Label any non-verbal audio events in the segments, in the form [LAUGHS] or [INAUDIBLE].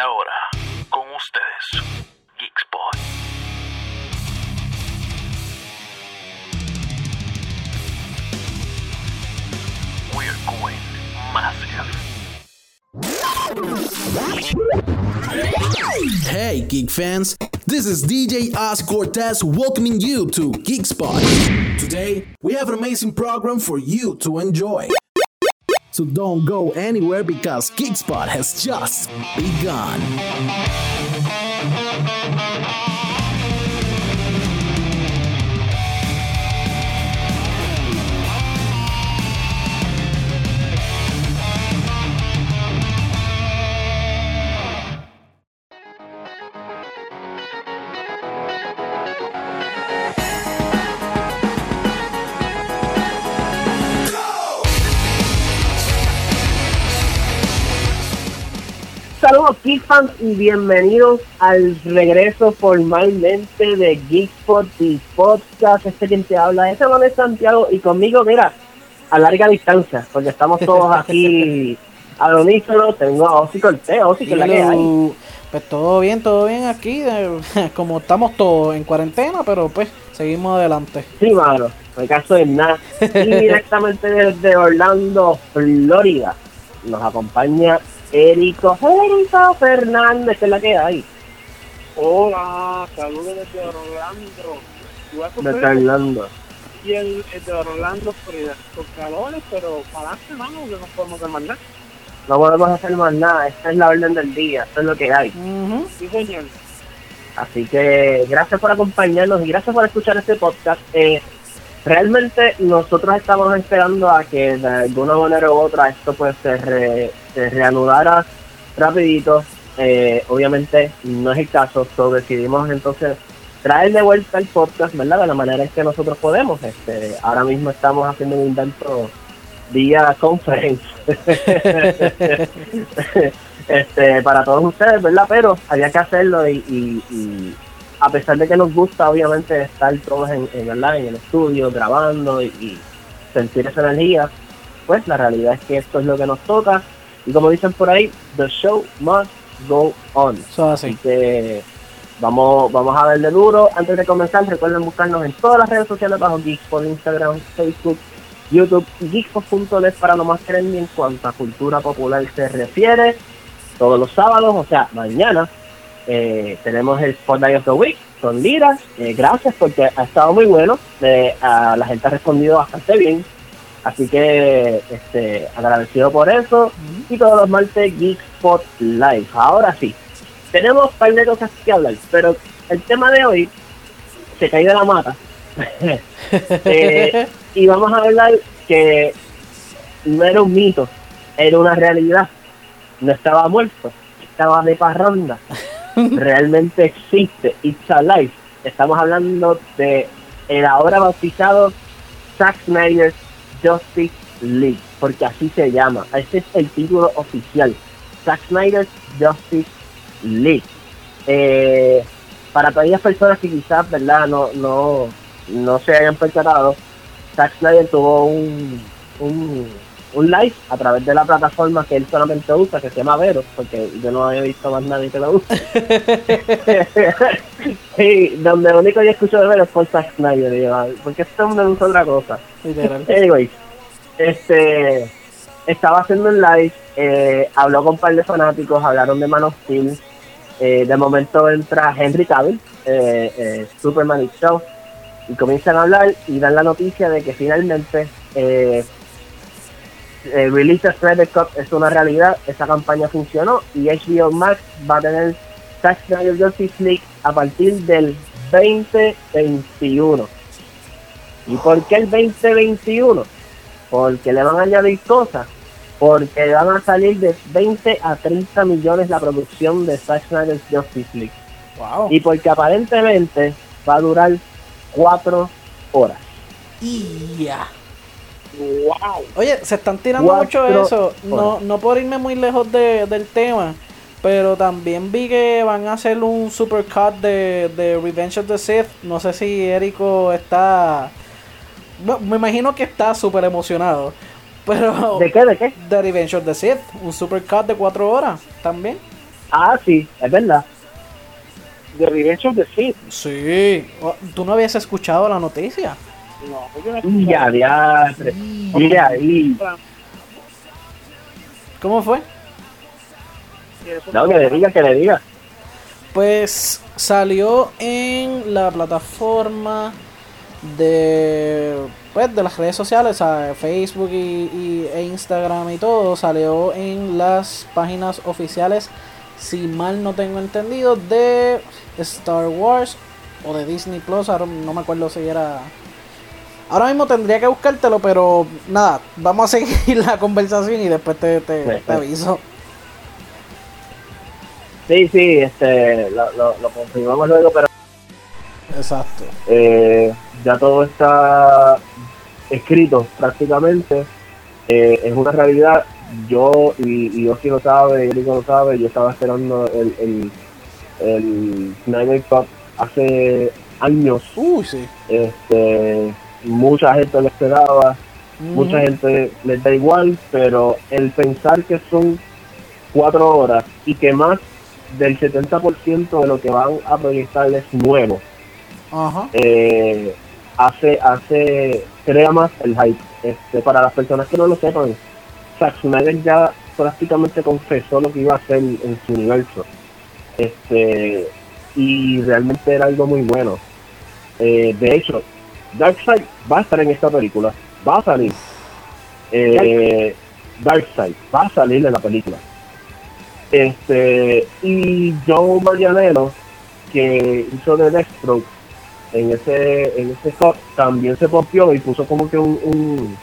Ahora, con ustedes, Geekspot. We're going massive. Hey, geek fans! This is DJ Oz Cortez welcoming you to Geek Spot. Today, we have an amazing program for you to enjoy. So don't go anywhere because Geek Spot has just begun. Saludos Geek fans y bienvenidos al regreso formalmente de Geekspot y Podcast. Este quien te habla es Manuel Santiago y conmigo, mira, a larga distancia, porque estamos todos aquí [LAUGHS] al unísono. Tengo a Osi Cortés, Osi, que es la que hay. Pues todo bien, todo bien aquí. eh, [LAUGHS] Como estamos todos en cuarentena, pero pues seguimos adelante. Sí, mano, no hay caso de nada. Y [LAUGHS] directamente desde Orlando, Florida, nos acompaña Erico, Erico Fernández, que es la que hay. Hola, saludos desde Orlando. Desde Orlando. y el, el de Orlando, Florida. Con calores, pero para adelante, mano, que nos podemos demandar. No podemos hacer más nada, esta es la orden del día, esto es lo que hay. Ujú. Sí, señor. Así que gracias por acompañarnos y gracias por escuchar este podcast. Eh, realmente nosotros estamos esperando a que de alguna manera u otra esto pues se, re- se reanudara rapidito. Eh, obviamente no es el caso, so decidimos entonces traer de vuelta el podcast, ¿verdad? De la manera en que nosotros podemos. Este, ahora mismo estamos haciendo un intento vía conference [LAUGHS] este, para todos ustedes, ¿verdad? Pero había que hacerlo y, y- y a pesar de que nos gusta, obviamente, estar todos en, en, ¿verdad? en el estudio grabando y sentir esa energía, pues la realidad es que esto es lo que nos toca. Y como dicen por ahí, the show must go on. Eso Así así. que vamos, vamos a verle duro. Antes de comenzar, recuerden buscarnos en todas las redes sociales bajo Geekspot, Instagram, Facebook, YouTube y Geekspot.net para lo más trendy en cuanto a cultura popular se refiere. Todos los sábados, o sea, mañana, eh, tenemos el Spotlight of the Week con Lira. Eh, gracias porque ha estado muy bueno. Eh, a la gente ha respondido bastante bien. Así que este, agradecido por eso. Y todos los martes Geekspot Live. Ahora sí, tenemos un par de cosas que hablar, pero el tema de hoy se cae de la mata. [LAUGHS] Eh, y vamos a hablar que no era un mito, era una realidad. No estaba muerto, estaba de parranda. [LAUGHS] Realmente existe, it's alive. Estamos hablando de el ahora bautizado Zack Snyder's Justice League, porque así se llama. Ese es el título oficial. Zack Snyder's Justice League. Eh, para aquellas personas que quizás, ¿verdad? No, no, no se hayan percatado, Zack Snyder tuvo un, un, un live a través de la plataforma que él solamente usa, que se llama Vero, porque yo no había visto más nadie que lo use. [LAUGHS] sí, donde lo único que yo escucho de Vero es por Zack Snyder, y yo, porque este hombre usa otra cosa. Anyways, este estaba haciendo un live, eh, habló con un par de fanáticos, hablaron de Man of Steel. eh, de momento entra Henry Cavill, eh, eh, Superman Show, y comienzan a hablar y dan la noticia de que finalmente eh, el release de Snyder Cut es una realidad, esa campaña funcionó y HBO Max va a tener Zack Snyder Justice League a partir del 2021. ¿Y por qué el 2021? Porque le van a añadir cosas. Porque van a salir de 20 a 30 millones la producción de Zack Snyder's Justice League. Wow. Y porque aparentemente va a durar 4 horas. Y ya. ¡Wow! Oye, se están tirando mucho eso. No, no por irme muy lejos de- del tema. Pero también vi que van a hacer un supercut de, de Revenge of the Sith. No sé si Erico está. bueno, me imagino que está súper emocionado. Pero. ¿De qué? ¿De qué? de Revenge of the Sith. Un supercut de 4 horas también. Ah, sí, es verdad. The Revenge of the Sith. Sí. ¿Tú no habías escuchado la noticia? No, yo no he Y ya, ahí. ¿Cómo fue? No, que le diga, que le diga. Pues salió en la plataforma de pues de las redes sociales, o sea, Facebook y, y- e Instagram y todo, salió en las páginas oficiales, si mal no tengo entendido, de Star Wars o de Disney Plus, ahora no me acuerdo si era Ahora mismo tendría que buscártelo, pero nada, vamos a seguir [LAUGHS] la conversación y después te, te- aviso. Sí, sí, este, lo, lo, lo confirmamos luego, pero Exacto. eh, ya todo está escrito prácticamente. Eh, es una realidad. Yo, y, y Osi lo sabe, y Erico lo sabe, yo estaba esperando el, el, el Snyder Cut hace años. Uy, sí. Este, mucha gente lo esperaba, mucha Ujú. gente les da igual, pero el pensar que son cuatro horas y que más del 70% de lo que van a proyectar es nuevo, eh, hace, hace, crea más el hype. Este, para las personas que no lo sepan, Zack Snyder ya prácticamente confesó lo que iba a hacer en su universo. Este, y realmente era algo muy bueno. Eh, de hecho, Darkseid va a estar en esta película, va a salir. Eh, Darkseid va a salir en la película. Este, y Joe Marianello, que hizo de Deathstroke en ese, en ese cut, también se copió y puso como que un, un,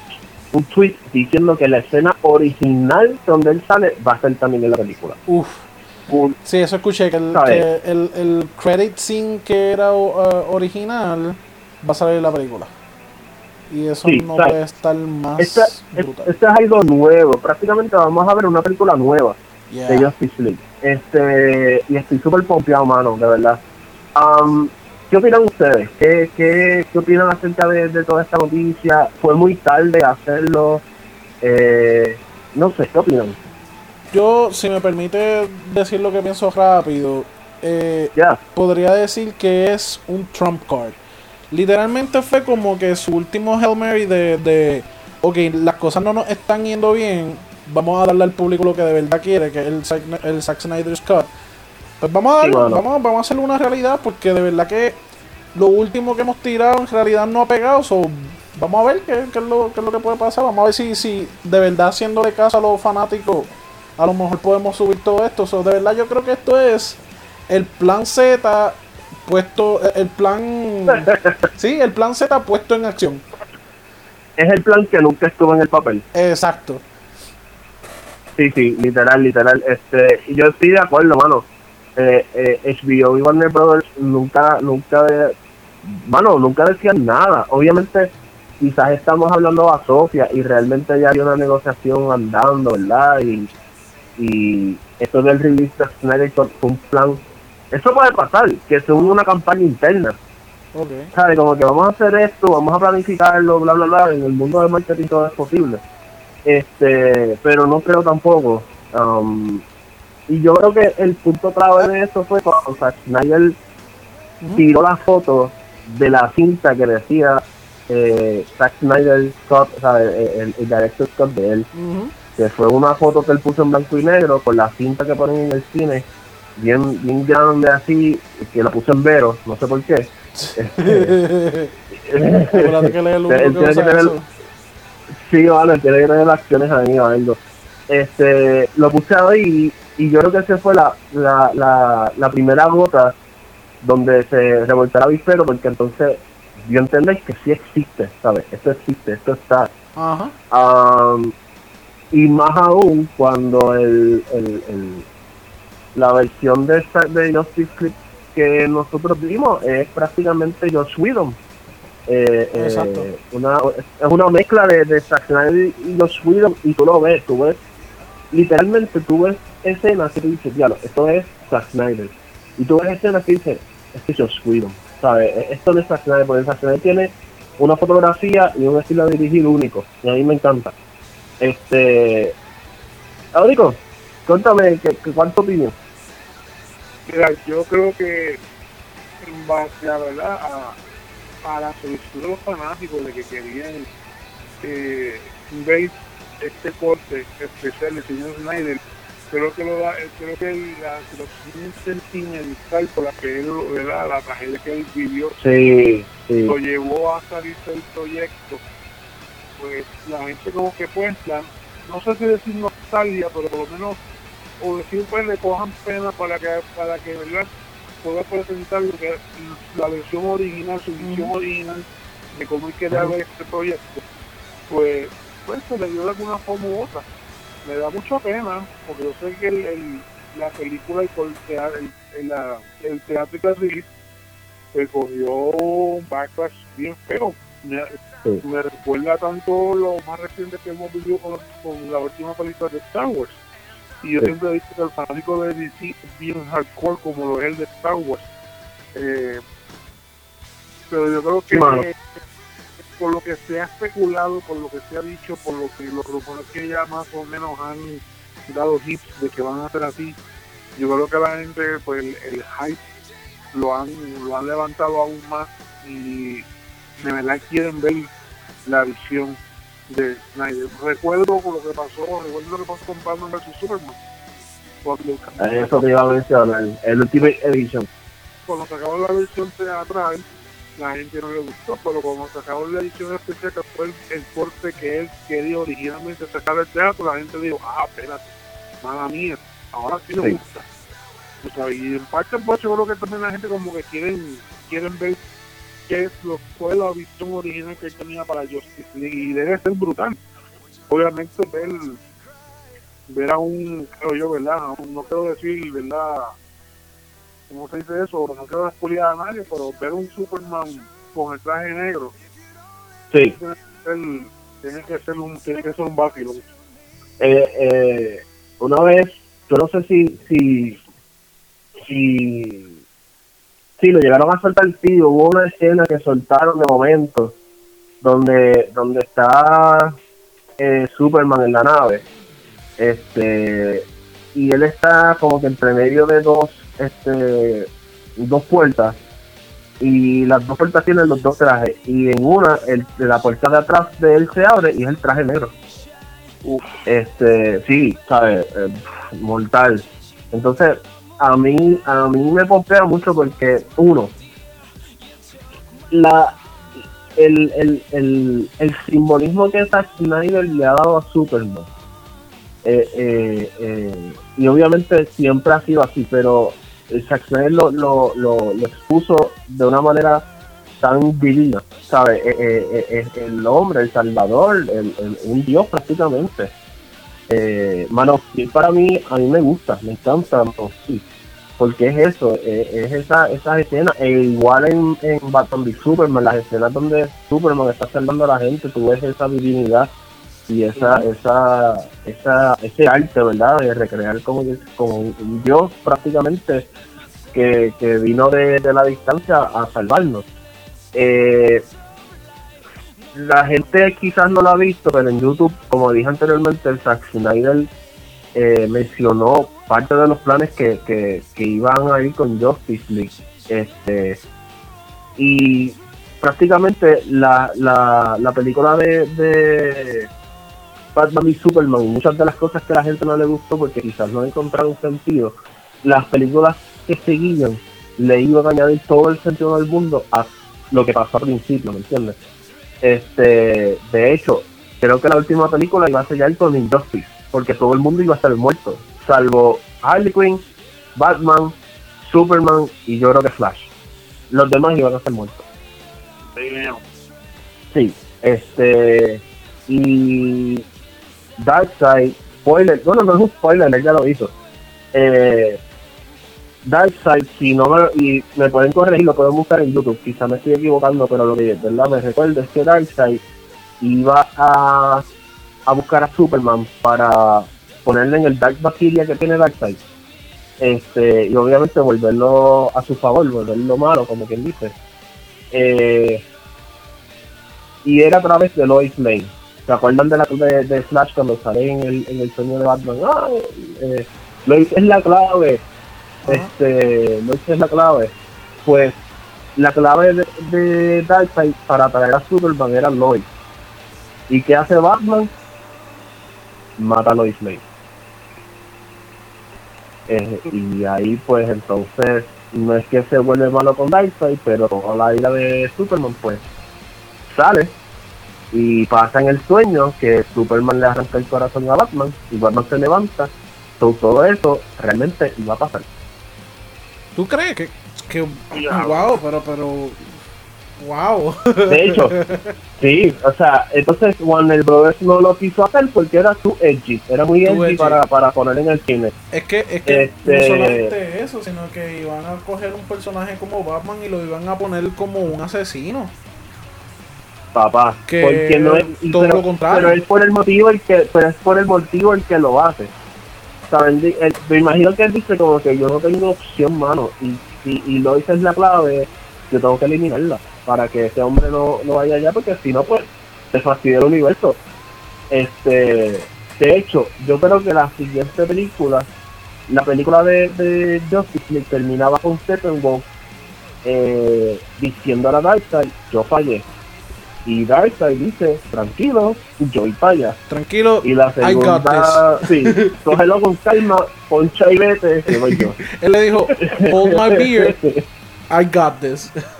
un tweet diciendo que la escena original donde él sale va a estar también en la película. Uf. Un- Sí, eso escuché, que el, el, el credit scene que era uh, original va a salir la película. Y eso Sí, no ¿sabe? puede estar más Esto, es- brutal. esto es algo nuevo, prácticamente vamos a ver una película nueva. Yeah. de Justice League. Este, y estoy súper pompeado, mano, de verdad. Am, ¿Qué opinan ustedes? ¿Qué, qué, qué opinan acerca de, de toda esta noticia? ¿Fue muy tarde hacerlo? Eh, no sé, ¿qué opinan? Yo, si me permite decir lo que pienso rápido, eh, podría decir que es un trump card. Literalmente fue como que su último Hail Mary de, de, ok, las cosas no nos están yendo bien, vamos a darle al público lo que de verdad quiere, que es el, Zack- el Zack Snyder's Cut. Pues vamos a, darle- vamos, vamos a hacerlo una realidad, porque de verdad que lo último que hemos tirado en realidad no ha pegado, so, vamos a ver qué, qué es lo, qué es lo que puede pasar, vamos a ver si, si de verdad haciéndole caso a los fanáticos, a lo mejor podemos subir todo esto, so, de verdad yo creo que esto es el plan Z puesto, el plan, [LAUGHS] sí, el plan Z puesto en acción, es el plan que nunca estuvo en el papel. exacto, Sí, sí, literal, literal. Este, yo estoy de acuerdo, mano. Eh, eh, HBO y Warner Brothers nunca, nunca, de- mano, nunca decían nada. Obviamente, quizás estamos hablando a Sofía y realmente ya hay una negociación andando, ¿verdad? Y, y esto del release de Snyder fue un plan. Eso puede pasar, que sea una campaña interna. ok, ¿sabes? Como que vamos a hacer esto, vamos a planificarlo, bla, bla, bla. En el mundo del marketing todo es posible. Este, pero no creo tampoco. Um, y yo creo que el punto clave de eso fue cuando Zack Snyder tiró la foto de la cinta que decía eh, Zack Snyder Scott, ¿sabes? El, el, el director Scott de él. Que fue una foto que él puso en blanco y negro con la cinta que ponen en el cine, bien, bien grande así, que la puso en vero, no sé por qué. [LAUGHS] Acuérdate que él es el único Él que tiene que usa tener- eso. Sí, vale, tiene que tener acciones ahí o algo. Este, lo puse ahí y yo creo que esa fue la, la, la, la primera gota donde se revoltó el avispero porque entonces yo entendí que sí existe, ¿sabes? Esto existe, esto está. Ajá, Am, y más aún cuando el, el, el- la versión de, de Justice League que nosotros vimos es prácticamente Josh Whedon. Eh, eh, una, es una mezcla de, de Zack Snyder y Josh Whedon y tú lo ves, tú ves, literalmente tú ves escenas que tú dices, diablo, esto es Zack Snyder. Y tú ves escenas que dices, este es Josh Whedon, ¿sabes? E- Esto no es Zack Snyder, porque Zack Snyder tiene una fotografía y un estilo de dirigir único, y a mí me encanta. Este, Aurico, cuéntame, ¿qué, ¿cuánto opinión? Mira, yo creo que en base a, ¿verdad? a, a la solicitud de los fanáticos de que querían eh, ver este corte especial del señor Snyder, creo que lo da, creo que la situación sentimental por la que él, ¿verdad? la tragedia que él vivió, Sí, sí. lo llevó a salirse del proyecto, pues la gente como que pues, la- no sé si decir nostalgia, pero por lo menos, o decir pues le cojan pena para que, para que ¿verdad? pueda presentar lo que es la versión original, su visión original de cómo él quería ver este proyecto, pues, pues se le dio de alguna forma u otra. Me da mucha pena, porque yo sé que el, el- la película el, teatro, el, el, teatro release se cogió un backlash bien feo. Me, Sí. me recuerda tanto lo más reciente que hemos vivido con, con la última película de Star Wars. Y yo Sí. siempre he dicho que el fanático de DC es bien hardcore como lo es el de Star Wars. Eh, pero yo creo que eh, por lo que se ha especulado, por lo que se ha dicho, por lo que los rumores que ya más o menos han dado hits de que van a ser así, yo creo que la gente, pues el, el hype lo han, lo han levantado aún más y de verdad quieren ver la visión de Snyder. Recuerdo con lo que pasó, recuerdo lo que pasó con Batman vs Superman. Cuando, Eso te iba a mencionar, el Ultimate Edition. cuando sacaron la versión teatral, la gente no le gustó, pero cuando sacaron la edición especial, que fue el, el corte que él quería originalmente sacar del teatro, la gente dijo, ah, espérate, mala mía, ahora sí Sí. gusta. O sea, y en parte, pues yo creo que también la gente como que quieren, quieren ver qué es lo fue la visión original que él tenía para Justice League y debe ser brutal. Obviamente ver, ver a un, creo yo, ¿verdad? A no quiero decir, ¿verdad? ¿Cómo se dice eso? No quiero despuliar a nadie, pero ver un Superman con el traje negro Sí. tiene que ser, tiene que ser un, tiene que ser un vacilo. Eh, eh, una vez, yo no sé si, si, si, si lo llegaron a soltar, sí, hubo una escena que soltaron de momento, donde, donde está eh, Superman en la nave, este, y él está como que entre medio de dos, este, dos puertas, y las dos puertas tienen los dos trajes, y en una, el, la puerta de atrás de él se abre y es el traje negro. Este, sí, ¿sabes? Eh, mortal. Entonces, a mí, a mí me pompea mucho porque, uno, la, el, el, el, el simbolismo que Zack Snyder le ha dado a Superman, eh, eh, eh, y obviamente siempre ha sido así, pero Zack Snyder lo, lo, lo, expuso de una manera tan divina, ¿sabes? Eh, eh, eh, el hombre, el salvador, el, un dios prácticamente. Eh, Man of Steel para mí, a mí me gusta, me encanta Steel, porque es eso, eh, es esa, esas escenas, e igual en, en Batman v Superman, las escenas donde Superman está salvando a la gente, tú ves esa divinidad y esa, esa, esa, ese arte, ¿verdad? De recrear como, como un dios prácticamente que, que vino de, de la distancia a salvarnos. Eh, la gente quizás no lo ha visto, pero en YouTube, como dije anteriormente, el Zack Snyder eh, mencionó parte de los planes que, que, iban a ir con Justice League. Este, y prácticamente la, la, la película de, Batman y Superman, muchas de las cosas que a la gente no le gustó porque quizás no encontraron sentido, las películas que seguían le iban a añadir todo el sentido del mundo a lo que pasó al principio, ¿me entiendes? Este, de hecho, creo que la última película iba a sellar con Injustice, porque todo el mundo iba a estar muerto, salvo Harley Quinn, Batman, Superman y yo creo que Flash. Los demás iban a estar muertos. Sí, este, y Darkseid, spoiler, bueno, no es un spoiler, él ya lo hizo. Eh, Darkseid, si no me, y me pueden corregir, lo pueden buscar en YouTube, quizá me estoy equivocando, pero lo que verdad me recuerdo es que Darkseid iba a, a buscar a Superman para ponerle en el Dark Bacteria que tiene Darkseid. Este, y obviamente volverlo a su favor, volverlo malo, como quien dice. Eh, y era a través de Lois Lane. ¿Se acuerdan de la de, de Flash cuando sale en el, en el sueño de Batman? Ah, eh, Lois es la clave este, no sé la clave, pues la clave de, de Darkseid para traer a Superman era Lois. ¿Y qué hace Batman? Mata a Lois Lane. Eh, y ahí pues entonces no es que se vuelve malo con Darkseid, pero a la ira de Superman pues sale y pasa en el sueño que Superman le arranca el corazón a Batman y Batman se levanta. So, todo eso realmente iba a pasar. ¿Tú crees que, que wow, pero pero wow. De hecho, [LAUGHS] sí, o sea, entonces Warner Brothers no lo quiso hacer porque era too edgy, era muy edgy, edgy. Para, para poner en el cine. Es que, es que Este- no solamente eso, sino que iban a coger un personaje como Batman y lo iban a poner como un asesino. papá Que porque no es todo pero, lo contrario. pero es por el motivo el que pero es por el motivo el que lo hace él- me imagino que él dice como que yo no tengo opción mano y y, y Lois es la clave yo tengo que eliminarla para que ese hombre no, no vaya allá porque si no pues se fastidia el universo. Este de hecho yo creo que la siguiente película la película de, de Justice League terminaba con Steppenwolf eh, diciendo a la Darkseid yo fallé y Darkseid dice tranquilo yo para allá Tranquilo, y la I got segunda sí [LAUGHS] cógelo con calma poncha y vete que voy yo. Él le dijo, hold my beer, [LAUGHS] I got this. [LAUGHS]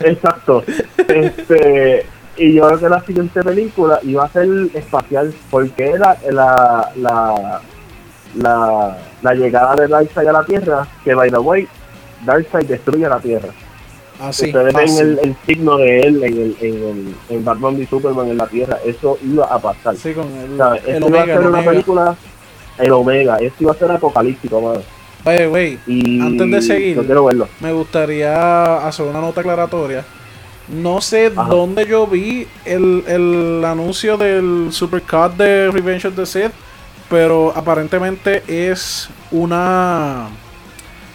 Exacto. Este, y yo creo que la siguiente película iba a ser espacial, porque era la, la, la, la llegada de Darkseid a la Tierra, que by the way, Darkseid destruye la Tierra. Así, Ustedes ven el, el signo de él en el, en el en Batman y Superman en la Tierra, eso iba a pasar. Sí, con el, O sea, el esto iba a ser una película, el Omega, esto iba a ser apocalíptico, mano. Oye, güey, Antes de seguir, yo quiero verlo. me gustaría hacer una nota aclaratoria. No sé Ajá. dónde yo vi el, el anuncio del Supercut de Revenge of the Sith, pero aparentemente es una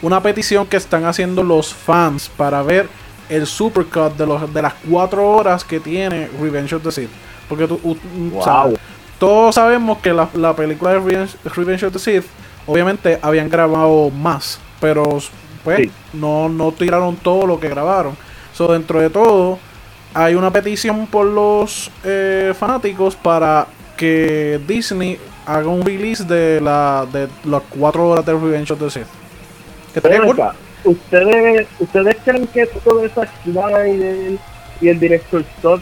una petición que están haciendo los fans para ver el Supercut de los de las cuatro horas que tiene Revenge of the Sith. Porque tú, u- Wow. sabes, todos sabemos que la, la película de Revenge, Revenge of the Sith, obviamente habían grabado más, pero pues Sí. no, no tiraron todo lo que grabaron. So, dentro de todo, hay una petición por los eh, fanáticos para que Disney haga un release de la de las cuatro horas de Revenge of the Sith. ¿ustedes, ¿Ustedes creen que toda esa actividad y el, y el director Scott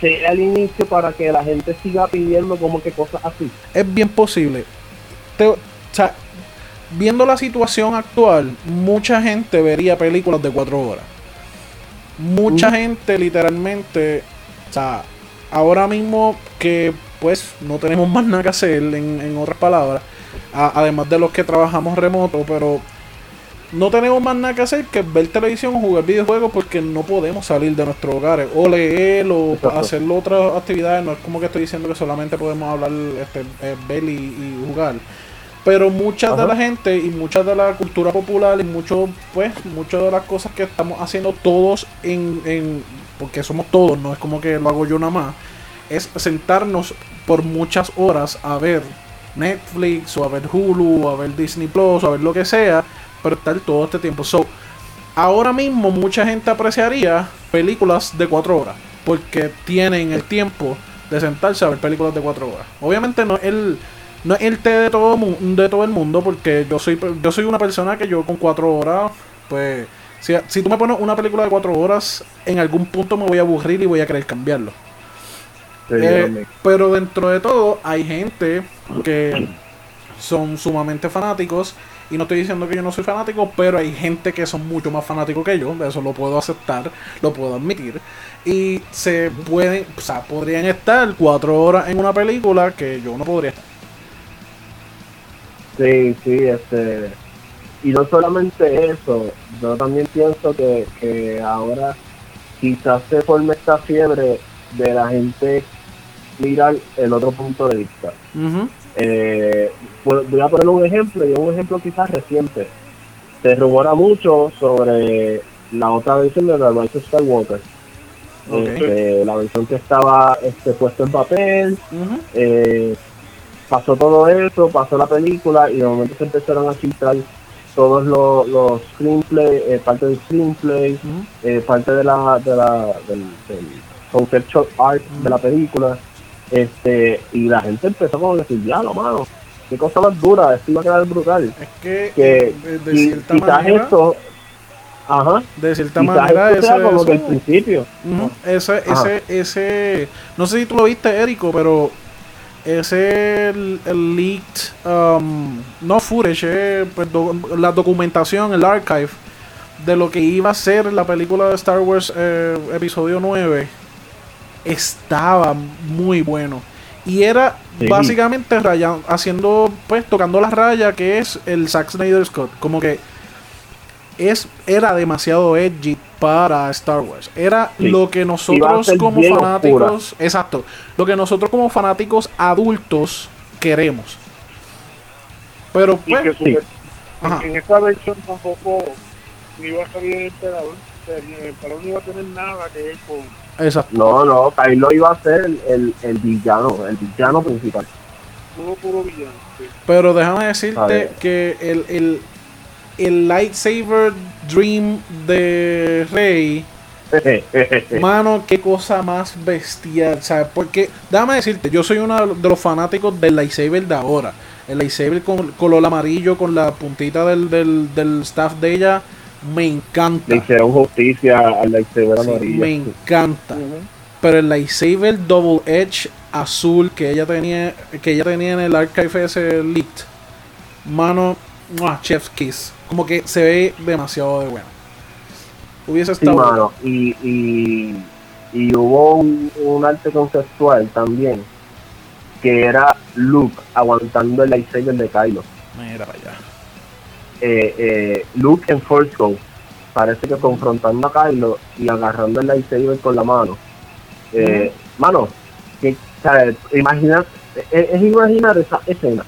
sea el inicio para que la gente siga pidiendo como que cosas así? es bien posible. Te- o sea, viendo la situación actual, mucha gente vería películas de cuatro horas. Mucha gente literalmente, o sea, ahora mismo que pues no tenemos más nada que hacer, en, en otras palabras, a- además de los que trabajamos remoto, pero no tenemos más nada que hacer que ver televisión o jugar videojuegos porque no podemos salir de nuestros hogares o leer o Exacto. hacer otras actividades. No es como que estoy diciendo que solamente podemos hablar, este, eh, ver y, y jugar. Pero mucha de la gente y mucha de la cultura popular y mucho, pues, muchas de las cosas que estamos haciendo todos en, en, porque somos todos, no es como que lo hago yo nada más, es sentarnos por muchas horas a ver Netflix o a ver Hulu o a ver Disney Plus o a ver lo que sea, pero estar todo este tiempo. So, ahora mismo mucha gente apreciaría películas de cuatro horas porque tienen el tiempo de sentarse a ver películas de cuatro horas. Obviamente no es el no es el té de todo de todo el mundo porque yo soy yo soy una persona que yo con cuatro horas pues si, si tú me pones una película de cuatro horas en algún punto me voy a aburrir y voy a querer cambiarlo. Eh, pero dentro de todo hay gente que son sumamente fanáticos y no estoy diciendo que yo no soy fanático, pero hay gente que son mucho más fanáticos que yo, de eso lo puedo aceptar, lo puedo admitir. Y se pueden, o sea, podrían estar cuatro horas en una película que yo no podría estar. Sí, sí, este. Y no solamente eso, yo también pienso que, que ahora quizás se forme esta fiebre de la gente mirar el otro punto de vista. Ujú. Eh, voy voy a poner un ejemplo, y un ejemplo quizás reciente. Se rumora mucho sobre la otra versión de la Rise of Skywalker. Ok. Este, la versión que estaba este, puesto en papel, Ujú. eh, pasó todo eso, pasó la película y de momento se empezaron a filtrar todos los, los screenplay, eh, parte del screenplay, eh, parte de la, de la del, del conceptual art de la película, este, y la gente empezó como a decir, ya lo mano, qué cosa más dura, esto iba a quedar brutal. Es que, Que de, y- cierta quizás manera, esto, ajá, de cierta quizás manera, esto sea ese, como que el eso- principio. Ujú, ese, Ajá. ese, ese, no sé si tú lo viste, Érico, pero ese el, el leaked, um, no footage, eh, pues, do- la documentación, el archive de lo que iba a ser la película de Star Wars eh, episodio 9 estaba muy bueno. Y era Sí. básicamente raya- haciendo, pues tocando la raya que es el Zack Snyder Scott. Como que es, era demasiado edgy para Star Wars. Era Sí. lo que nosotros como fanáticos, exacto, lo que nosotros como fanáticos adultos queremos. Pero pues, que en esta versión tampoco ni iba a salir el emperador. El emperador no iba a tener nada que ver con exacto. No, no, Kylo iba a ser el, el, el villano, el villano principal. puro, puro villano. sí. Pero déjame decirte que el, el, el lightsaber dream de Rey, [LAUGHS] mano, qué cosa más bestial, ¿sabes? Porque, déjame decirte, yo soy uno de los fanáticos del lightsaber de ahora. El lightsaber con color amarillo, con la puntita del, del, del staff de ella, me encanta. Le hicieron justicia al lightsaber Sí, amarillo. me encanta. Pero el lightsaber double edge azul que ella tenía que ella tenía en el archive ese leaked, mano, ¡mua! chef's kiss. Como que se ve demasiado de bueno. Hubiese Sí, estado mano. Y, y, y hubo un, un arte conceptual también que era Luke aguantando el lightsaber de Kylo. Mira allá. Eh, eh, Luke en Force parece que confrontando a Kylo y agarrando el lightsaber con la mano. Eh, Mano, que. Imagina, es, es imaginar esa escena.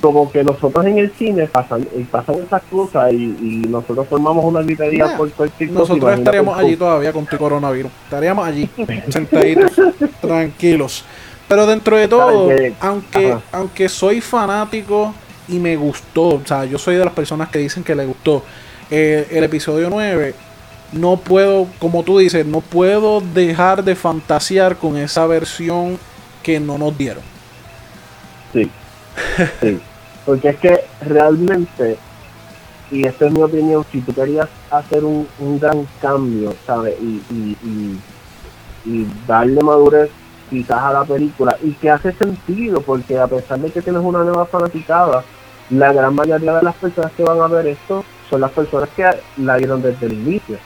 Como que nosotros en el cine pasan, y pasan estas cosas y, y nosotros formamos una gritería Nah, por cualquier cosa. Nosotros estaríamos allí todavía con tu coronavirus. Estaríamos allí, sentaditos, [LAUGHS] tranquilos. Pero dentro de todo, aunque, Ajá. aunque soy fanático y me gustó, o sea, yo soy de las personas que dicen que le gustó eh, el episodio 9, no puedo, como tú dices, no puedo dejar de fantasear con esa versión que no nos dieron. Sí. Sí. Porque es que realmente, y esta es mi opinión, si tú querías hacer un, un gran cambio, ¿sabes? Y, y, y, y darle madurez quizás a la película, y que hace sentido, porque a pesar de que tienes una nueva fanaticada, la gran mayoría de las personas que van a ver esto son las personas que la vieron desde el inicio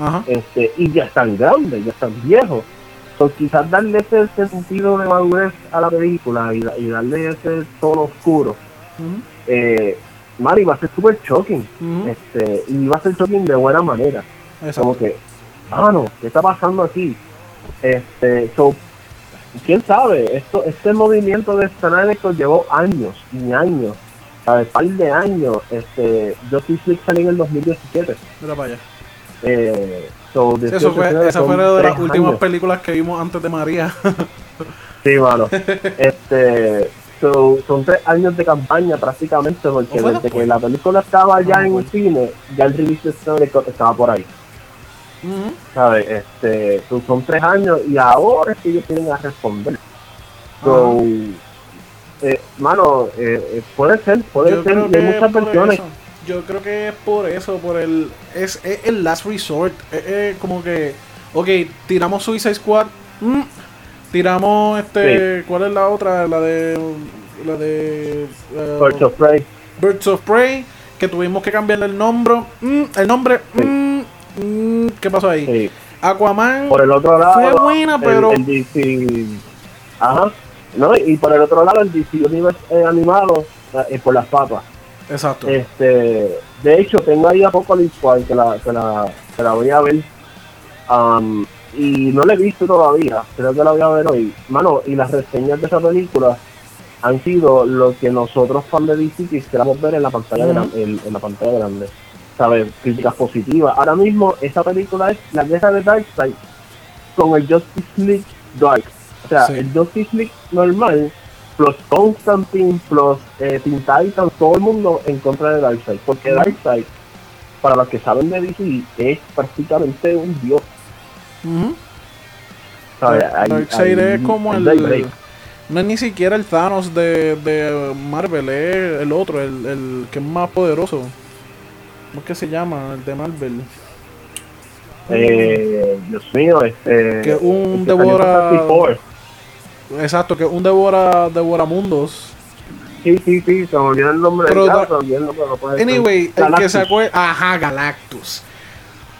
Ajá. este, y ya están grandes, ya están viejos. Quizás darle ese sentido de madurez a la película y, y darle ese tono oscuro, Ujú, eh, man, iba a ser súper shocking. Este, y iba a ser shocking de buena manera. exacto. Como que, mano, ¿qué está pasando aquí? Este, so, quién sabe, esto, este movimiento de Snyder llevó años y años, ¿sabes? par de años. Este, Justice League salió en el 2017. Mira para allá. Eh, so, Sí, 18, eso fue, 19, esa fue una de las últimas años. películas que vimos antes de María. Sí, mano. este, so, son tres años de campaña prácticamente, porque ¿O fue desde después? que la película estaba ya Ah, en bueno. el cine, ya el release estaba por ahí, Ujú. ¿sabes? Este, so, son tres años y ahora es que ellos tienen a responder. So, eh, mano, eh, eh, puede ser, puede Yo ser, hay muchas versiones. eso. Yo creo que es por eso, por el. Es, es el last resort. Es, es como que. Ok, tiramos Suicide Squad. mm, tiramos este. ¿Cuál es la otra? La de. La de. eh, Birds of Prey. Birds of Prey. Que tuvimos que cambiarle el nombre. mm, el nombre. Sí. mm, mm, ¿Qué pasó ahí? Sí. Aquaman. Por el otro lado, Fue buena, el- pero- el, DC. Ajá. ¿no? Y por el otro lado, el DC Universe eh, animado eh, por las papas. Exacto. Este, de hecho, tengo ahí Apocalypse War que la, que la, que la voy a ver. Am, y no la he visto todavía, creo que la voy a ver hoy. Mano, y las reseñas de esa película han sido lo que nosotros fans de DC quisiéramos ver en la pantalla, en, en la pantalla grande. ¿Sabes? Críticas positivas. Ahora mismo, esa película es la guerra de Darkseid con el Justice League Dark. O sea, Sí. el Justice League normal plus Constantine, plus eh, Teen Titans, todo el mundo en contra de Darkseid. Porque Darkseid, para los que saben de DC, es prácticamente un dios. Ahí- Darkseid es como ahí el. no es ni siquiera el Thanos de, de Marvel, es el otro, el, el que es más poderoso. ¿Cómo es que se llama? El de Marvel. Eh, Dios mío, este. Que un el devora-. Exacto, que un devora, devoramundos. Sí, sí, sí, se me olvidó el nombre Pero del caso, bien, no, pero no puede ser. Anyway, el que Galactus. sacó. Ajá, Galactus.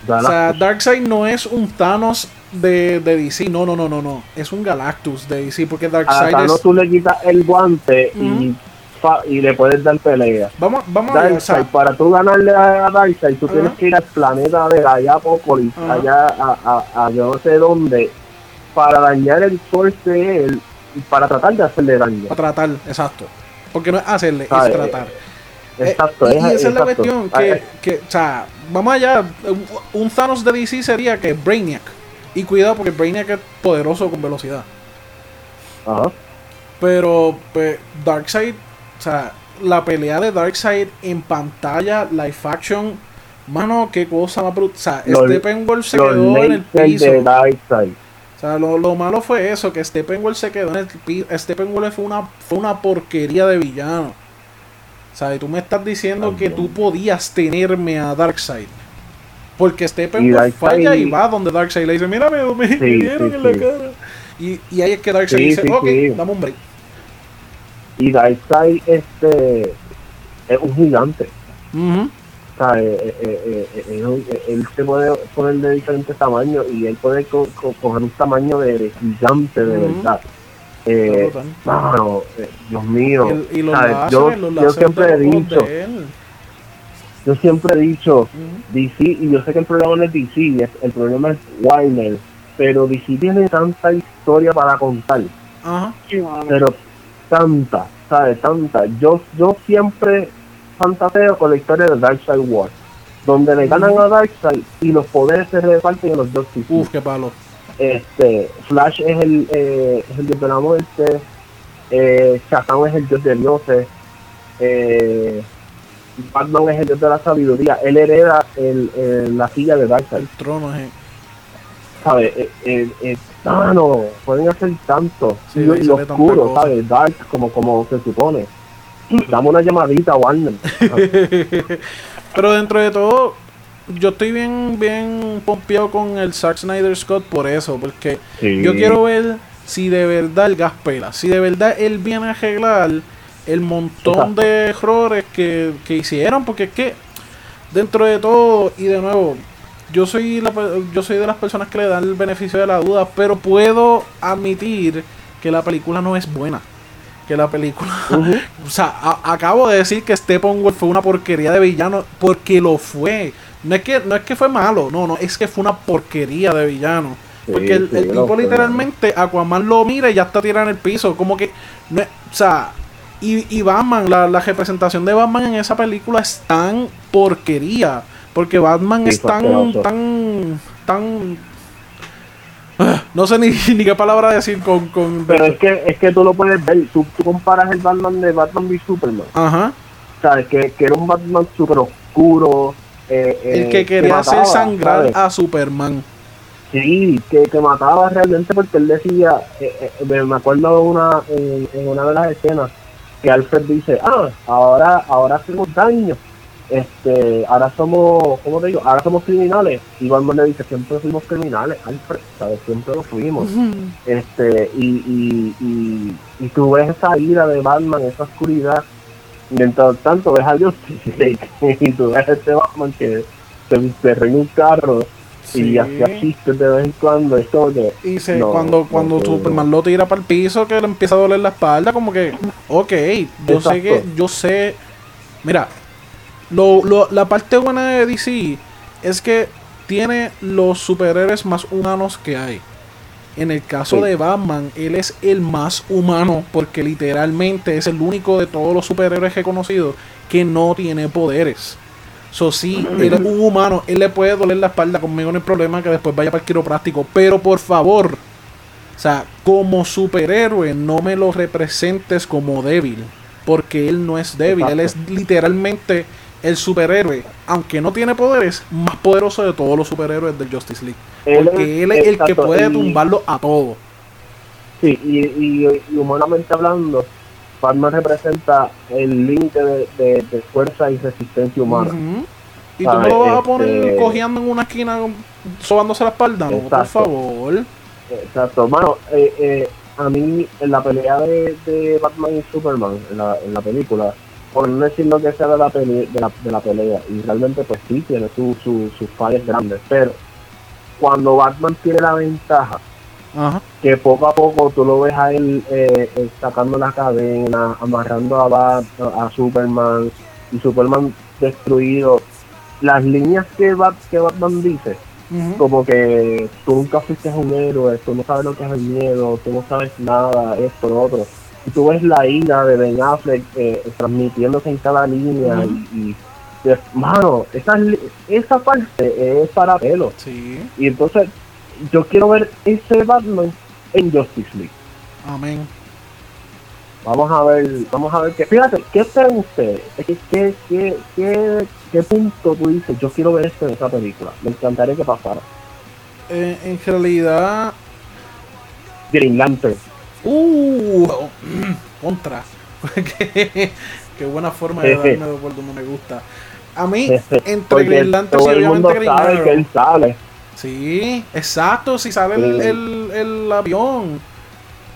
O sea, Galactus. Darkseid no es un Thanos de, de DC. No, no, no, no, no. Es un Galactus de DC. Porque A Darkseid Thanos es. tú le quitas el guante y, le puedes dar pelea. Vamos, vamos a ver. o sea, Darkseid, para tú ganarle a Darkseid, tú tienes que ir al planeta de allá Apópolis, Ajá. allá a, a, a yo no sé dónde, para dañar el source de él y para tratar de hacerle daño. para tratar, exacto. Porque no es hacerle, es tratar. Exacto, Eh, y, y esa es la cuestión. Ah, Que, eh, que, o sea, vamos allá. Un, Thanos de DC sería que Brainiac. Y cuidado porque Brainiac es poderoso con velocidad. Ajá. Pero pues, Darkseid, o sea, la pelea de Darkseid en pantalla, live action, mano, qué cosa más brutal. O sea, Los- Steppenwolf se quedó en el piso. de Darkseid. Sea, lo, lo malo fue eso, que Steppenwolf se quedó en el piso. Steppenwolf fue una, fue una porquería de villano. O sea, tú me estás diciendo que tú podías tenerme a Darkseid. Porque Steppenwolf falla y va donde Darkseid le dice, mira, me, me Sí, dieron sí, en la sí. cara. Y, y ahí es que Darkseid dice, ok, dame un break. Y Darkseid este, es un gigante. Sea, eh, eh, eh, eh, eh, él se puede poner de diferentes tamaños y él puede co- co- coger un tamaño de, de gigante de verdad. Eh, eh, Dios mío. Y, y láseres, yo, siempre he dicho, yo siempre he dicho, Ujú. DC, y yo sé que el problema no es DC, es- el problema es Warner, pero DC tiene tanta historia para contar, pero tanta, ¿sabes? Tanta. Yo, yo siempre fantaseo con la historia de Darkseid War, donde le ganan a Darkseid y los poderes se reparten en los dos Uf, qué palo. Este, Flash es el, eh, es el dios de la muerte, eh, Shazam es el dios de dioses, eh, Batman es el dios de la sabiduría, él hereda el, el- la silla de Darkseid, El trono es. ¿sabes? Eh, eh, eh, ah, no, pueden hacer tanto, Sí, y, y oscuro. ¿sabes? Dark, como, como se supone. Dame una llamadita, Warner. [LAUGHS] Pero dentro de todo, yo estoy bien, bien pompeado con el Zack Snyder Scott por eso, porque Sí. yo quiero ver si de verdad el gas pela, si de verdad él viene a arreglar el montón Exacto. de errores que, que hicieron, porque es que dentro de todo, y de nuevo, yo soy, la, yo soy de las personas que le dan el beneficio de la duda, pero puedo admitir que la película no es buena. Que la película. [LAUGHS] o sea, a- acabo de decir que Steppenwolf fue una porquería de villano porque lo fue. No es que, no es que fue malo, no, no, es que fue una porquería de villano. Sí, Porque el, sí, el lo tipo literalmente, Aquaman lo mira y ya está tirado en el piso. Como que, no o sea, y, y Batman, la, la representación de Batman en esa película es tan porquería. Porque Batman Sí, es tan, tan, tan... No sé ni, [LAUGHS] ni qué palabra decir con... con Pero es que, es que tú lo puedes ver, tú, tú comparas el Batman de Batman v Superman. Ajá. ¿sabes? Que, que era un Batman súper oscuro. eh, El eh, que quería mataba, hacer sangrar ¿sabes? a Superman. Sí, que, que mataba realmente porque él decía, eh, eh, me acuerdo una, en, en una de las escenas, que Alfred dice, ah, ahora, ahora hacemos daño. Este, ahora somos, ¿cómo te digo? Ahora somos criminales. Y Batman le dice, siempre fuimos criminales, Alfred, ¿sabes? Siempre lo fuimos. Este, y, y, y, y tú ves esa ira de Batman, esa oscuridad. Mientras tanto ves a Dios [LAUGHS] y tú ves a este Batman que se, se reúne un carro Sí. y hacía chistes de vez en cuando. Es como que, Y se, No, cuando, cuando no, Superman lo tira para el piso, que le empieza a doler la espalda, como que, ok, yo sé que, yo sé, mira, lo, lo- la parte buena de DC es que tiene los superhéroes más humanos que hay. En el caso Sí. de Batman, él es el más humano porque literalmente es el único de todos los superhéroes que he conocido que no tiene poderes. So, sí, él es un humano, él le puede doler la espalda conmigo, no hay problema que después vaya para el quiropráctico, pero por favor, O sea, como superhéroe no me lo representes como débil, porque él no es débil, él es literalmente el superhéroe, aunque no tiene poderes, más poderoso de todos los superhéroes del Justice League. Él Porque es- él es el que puede tumbarlo a todo. Sí, y, y, y humanamente hablando, Batman representa el límite de, de- de fuerza y resistencia humana. Y tú me lo vas a poner Este- cojeando en una esquina sobándose la espalda, no, por favor. Exacto, mano, eh, eh, a mí en la pelea de, de Batman y Superman, en la, en la película, por no decir lo que sea de la, pele- de la, de la pelea, y realmente pues sí tiene su- su- sus fallas grandes, pero cuando Batman tiene la ventaja, Ajá. que poco a poco tú lo ves a él eh, eh, sacando la cadena, amarrando a, Bat, a Superman y Superman destruido. Las líneas que, Bat, que Batman dice, como que tú nunca fuiste un héroe, tú no sabes lo que es el miedo, tú no sabes nada, esto, lo otro. Y tú ves la ira de Ben Affleck eh, transmitiéndose en cada línea y, y, mano, esa, esa parte es para pelo. Sí, Y entonces yo quiero ver ese Batman en Justice League. amén. Vamos a ver, vamos a ver qué. Fíjate, ¿qué esperan ustedes? ¿Qué, qué, qué, qué, qué punto tú dices? Yo quiero ver esto en esa película. Me encantaría que pasara. Eh, en realidad, Green Lantern. Uh, contra. [LAUGHS] qué, buena forma de darme de por donde me gusta. A mí, entre Green Lantern y todo el mundo obviamente Green sabe que él sale. Sí, exacto, si sale el, Sí. el, el avión.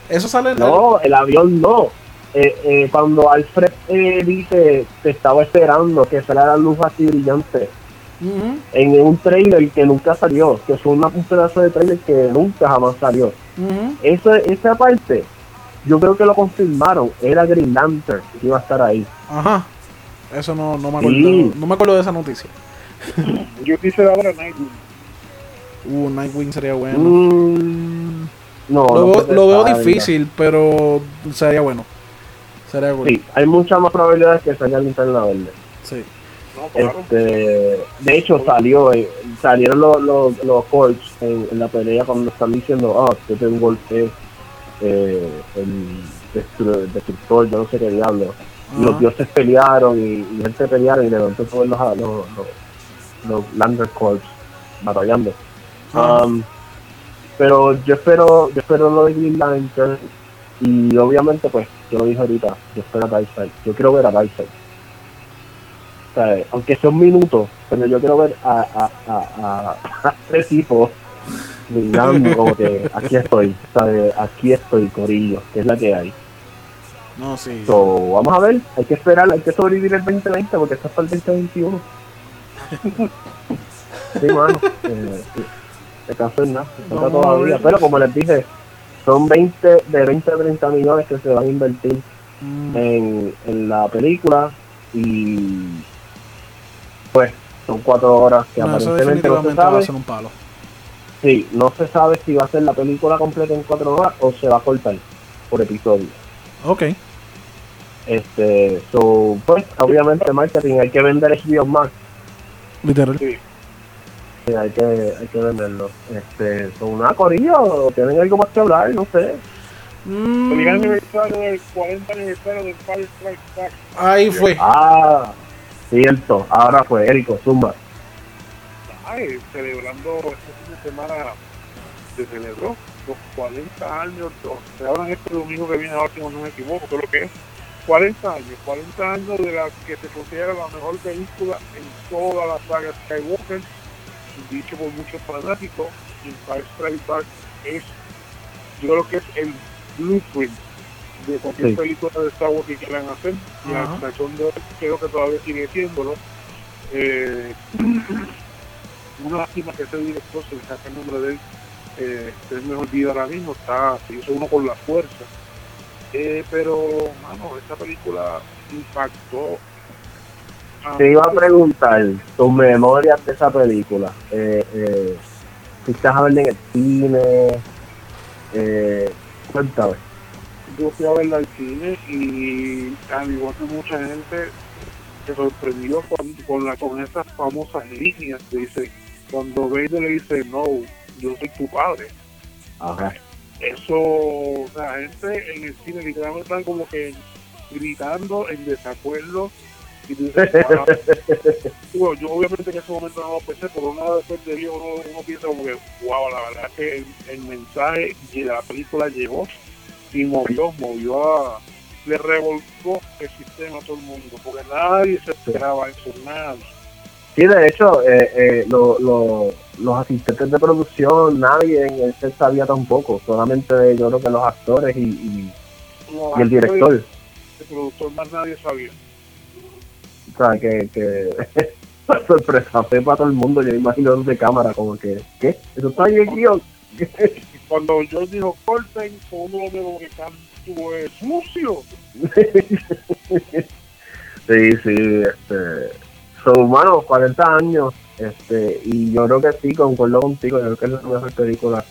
Eso sale en No, el avión no. Eh, eh, cuando Alfred eh, dice te estaba esperando que saliera la luz así brillante En un trailer que nunca salió, que fue una, un pedazo de trailer que nunca jamás salió. ujú. Esa, esa parte, yo creo que lo confirmaron, era Green Lantern que iba a estar ahí. Ajá. Eso no, no me Sí. acuerdo. No me acuerdo de esa noticia. Yo quisiera ver a Nightwing. Uh, Nightwing sería bueno. Mm, no, lo no veo, lo difícil, pero sería bueno. Sería bueno. Sí, hay muchas más probabilidades que salga linterna verde. Sí. No, claro. Este, de hecho salió, eh, salieron los, los, los Colts en, en la pelea cuando están diciendo, ah, yo tengo un golpe, eh, el destru- destructor, yo no sé qué diablo. Los dioses pelearon y, y gente pelearon y levantó todos los, los, los, los Lander Corps batallando. Ajá. Um, pero yo espero, yo espero lo de Green Lantern y obviamente pues, yo lo dije ahorita, yo espero a Darkseid. Yo quiero ver a Darkseid. Aunque sea un minuto, pero yo quiero ver a, a, a, a, a tres tipos brillando como que aquí estoy, ¿sabes? aquí estoy, Corillo, que es la que hay. No, sí. So, vamos a ver, hay que esperar, hay que sobrevivir el 2020 porque esto es para el 2021. [LAUGHS] sí, mano, eh, cansó en nada, todavía. Pero como les dije, son 20 de 20 a 30 millones que se van a invertir Mm, en, en la película y pues son cuatro horas que no, eso aparentemente no se definitivamente va a sabe. ser un palo. Sí, no se sabe si va a ser la película completa en cuatro horas o se va a cortar por episodio. Ok. Este, so, pues, obviamente marketing, hay que vender HBO Max, Literal. Sí. sí, hay que, hay que venderlo. Este, son una corillo, tienen algo más que hablar, no sé. Mm, Feliz aniversario del 40 aniversario del Fire Strike Back. ahí fue. Ah, cierto, ahora fue Érico Zumba. Ay, celebrando este fin de semana, se celebró los 40 años, o se hablan este domingo que viene ahora, si no me equivoco, lo que es 40 años, 40 años de la que se considera la mejor película en toda la saga Skywalker, dicho por muchos fanáticos, Empire Strike Back es, yo creo que es el blueprint de cualquier Sí. película de Star Wars que quieran hacer, Ajá. la de hoy creo que todavía sigue siéndolo. Eh, [CLEARS THROAT] una lástima que ese director se le saca el nombre de él eh, es mejor vida ahora mismo está se hizo uno con la fuerza eh, pero mano esta película impactó a- Te iba a preguntar tus memorias de esa película. Eh, eh, ¿Fuiste a verla en el cine? Eh, cuéntame. Yo fui a verla al cine y al igual que mucha gente se sorprendió con, con, la, con esas famosas líneas que dice cuando Vader le dice no yo soy tu padre Ajá. eso, la gente en el cine literalmente están como que gritando en desacuerdo. Y dices, "Ah". [LAUGHS] Digo, yo obviamente en ese momento no lo pensé, pero uno después de viejo uno, uno piensa como que, wow, la verdad es que el, el mensaje de la película llegó y movió, movió a, le revolcó el sistema a todo el mundo, porque nadie se esperaba eso, nadie. Sí, de hecho, eh, eh, lo- lo- los asistentes de producción, nadie en el set sabía tampoco, solamente yo creo que los actores y, y- Los y el director. actores, El productor más nadie sabía. O sea, que, que [LAUGHS] sorpresa fue para todo el mundo, yo imagino desde cámara, como que, ¿qué? ¿Eso está ahí en guion? [LAUGHS] Cuando George dijo corten, mundo como que canto es sucio. [LAUGHS] sí, sí, este, son humanos, 40 años, este, y yo creo que sí, concuerdo contigo, yo creo que es la mejor película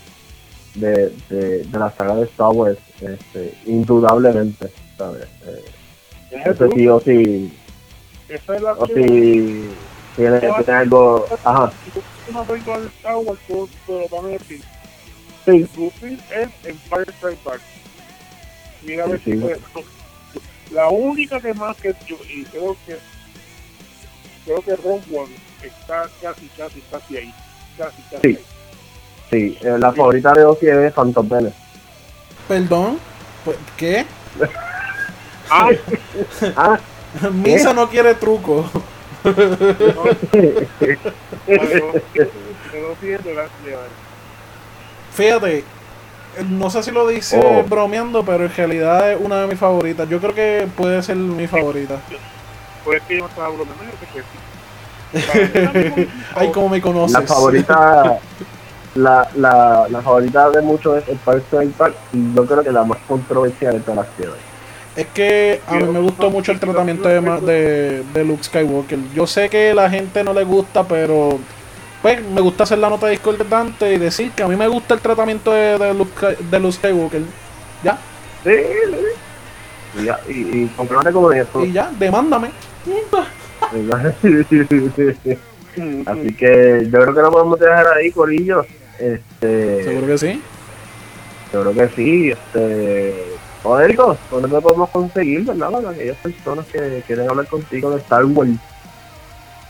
de, de, de la saga de Star Wars, este, indudablemente, ¿sabes? Eh, eso sí o sí, Esa es la o sí, tiene, tiene algo, ajá, una película de Star Wars, te lo van a decir. Sí, Lucid es Empire Strikes Back. Mira a ver Sí, si sí. puede- La única que más que yo, y creo que creo que Ron One está casi, casi, casi ahí. Casi, casi Sí. ahí. sí, eh, la favorita de Ozzy es Phantom Menace. Perdón. Pues, ¿Qué? Ay, Ah, Misa no quiere truco. pero sí es de la- de- Fíjate, no sé si lo dice Oh. bromeando, pero en realidad es una de mis favoritas. Yo creo que puede ser mi favorita. Pues es que yo no estaba bromeando, que Ay, como me conoces. la favorita la, la, la favorita de muchos es el Parque Impact y yo creo que la más controversial de todas las que hay. Es que a mí me gustó mucho el tratamiento de, de, de Luke Skywalker. Yo sé que a la gente no le gusta, pero pues me gusta hacer la nota discordante y decir que a mí me gusta el tratamiento de, de, Luke, de Luke Skywalker. Ya, Sí, sí. Y, ya, y, y comprate como eso. y ya, demándame. [LAUGHS] Así que yo creo que lo podemos dejar ahí, Corillo. Este, Seguro que sí. yo creo que sí. Este, Odérico, ¿dónde podemos conseguir, verdad? Para aquellas personas que quieren hablar contigo de Star Wars.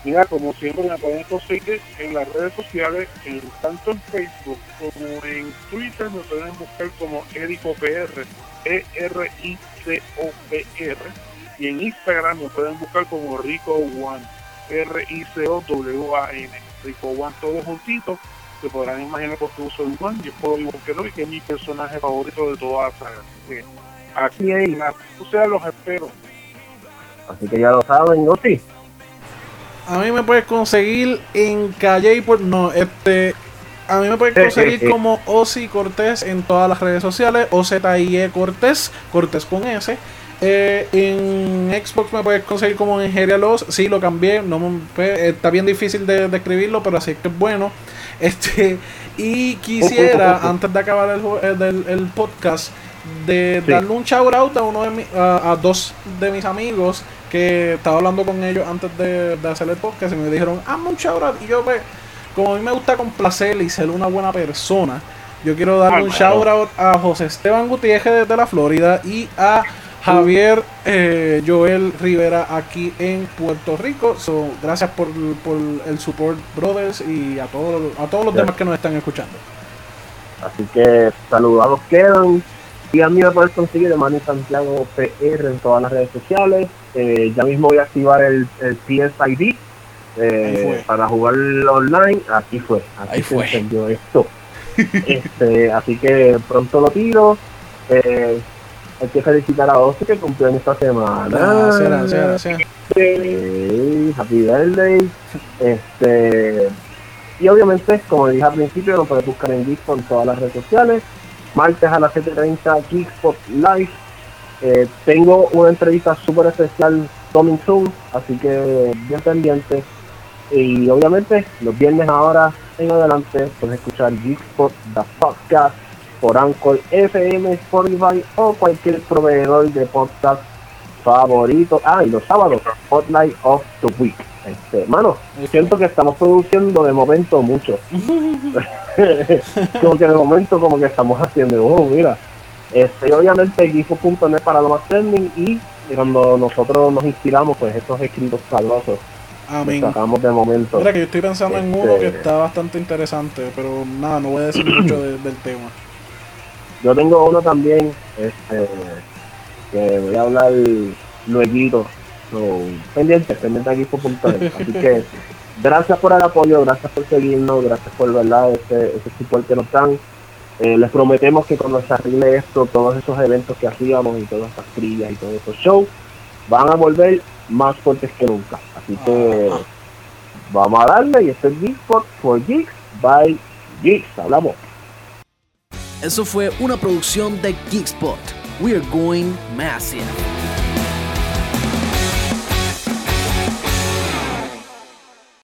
Mira, como siempre me pueden conseguir en las redes sociales, en, tanto en Facebook como en Twitter me pueden buscar como EricoPR, E-R-I-C-O-P-R, y en Instagram me pueden buscar como Rico One, R-I-C-O-W-A-N, Rico One, todos juntitos, se podrán imaginar por qué uso el One, yo puedo y que es mi personaje favorito de toda la saga. Que Aquí la, o sea, los espero. Así que ya lo saben, ¿no? Sí. A mí me puedes conseguir en Calle y por. No, este. A mí me puedes [LAUGHS] conseguir como Ozzy Cortés en todas las redes sociales. OZIE Cortés, Cortés con S. Eh, en Xbox me puedes conseguir como en Los. Sí, lo cambié. No, me- pues, está bien difícil de, de escribirlo, pero así que es bueno. [LAUGHS] Este. Y quisiera, antes de acabar el, el, el podcast, de Sí. darle un shout out a uno de mi- a, a dos de mis amigos que estaba hablando con ellos antes de, de hacer el podcast y me dijeron, hazme un shout out. Y yo, pues, como a mí me gusta complacer y ser una buena persona, yo quiero darle Ah, un shout out a José Esteban Gutiérrez desde la Florida y a Javier eh, Joel Rivera aquí en Puerto Rico. So, gracias por, por el support, brothers, y a todos, a todos los demás que nos están escuchando. Así que saludados quedan. Y a mí me puedes conseguir de Manny Santiago PR en todas las redes sociales. Eh, ya mismo voy a activar el, el PSID eh, para jugar online. Aquí fue. Aquí Ahí se fue. encendió esto. [LAUGHS] este, así que pronto lo tiro. Eh, hay que felicitar a Ozzy que cumplió en esta semana. Gracias, gracias, gracias. Sí, happy birthday. Este, y obviamente, como dije al principio, lo puedes buscar en Geekspot en todas las redes sociales. Martes a las 7.30 Geekspot Live. Eh, tengo una entrevista súper especial coming soon, así que bien pendiente. Y obviamente, los viernes ahora en adelante puedes escuchar Geekspot, The Podcast, por Anchor FM, Spotify o cualquier proveedor de podcast favoritos. Ah, y los sábados, Spotlight of the Week. Este, mano, siento que estamos produciendo de momento mucho. [LAUGHS] como que de momento como que estamos haciendo, oh, mira. Este, obviamente Gifo.net para lo más trending y cuando nosotros nos inspiramos, pues estos escritos sabrosos Amén. sacamos de momento. Mira que yo estoy pensando en Este- uno que está bastante interesante, pero nada, no voy a decir mucho de- del tema. Yo tengo uno también, este, voy a hablar luego. So, pendiente, pendiente aquí por. Así que gracias por el apoyo, gracias por seguirnos, gracias por verdad ese, ese support que nos dan. Eh, les prometemos que cuando se arregle esto, todos esos eventos que hacíamos y todas esas trillas y todos esos shows van a volver más fuertes que nunca. Así que vamos a darle y este es Geekspot for Geeks by Geeks. Hablamos. Eso fue una producción de Geekspot. We are going massive.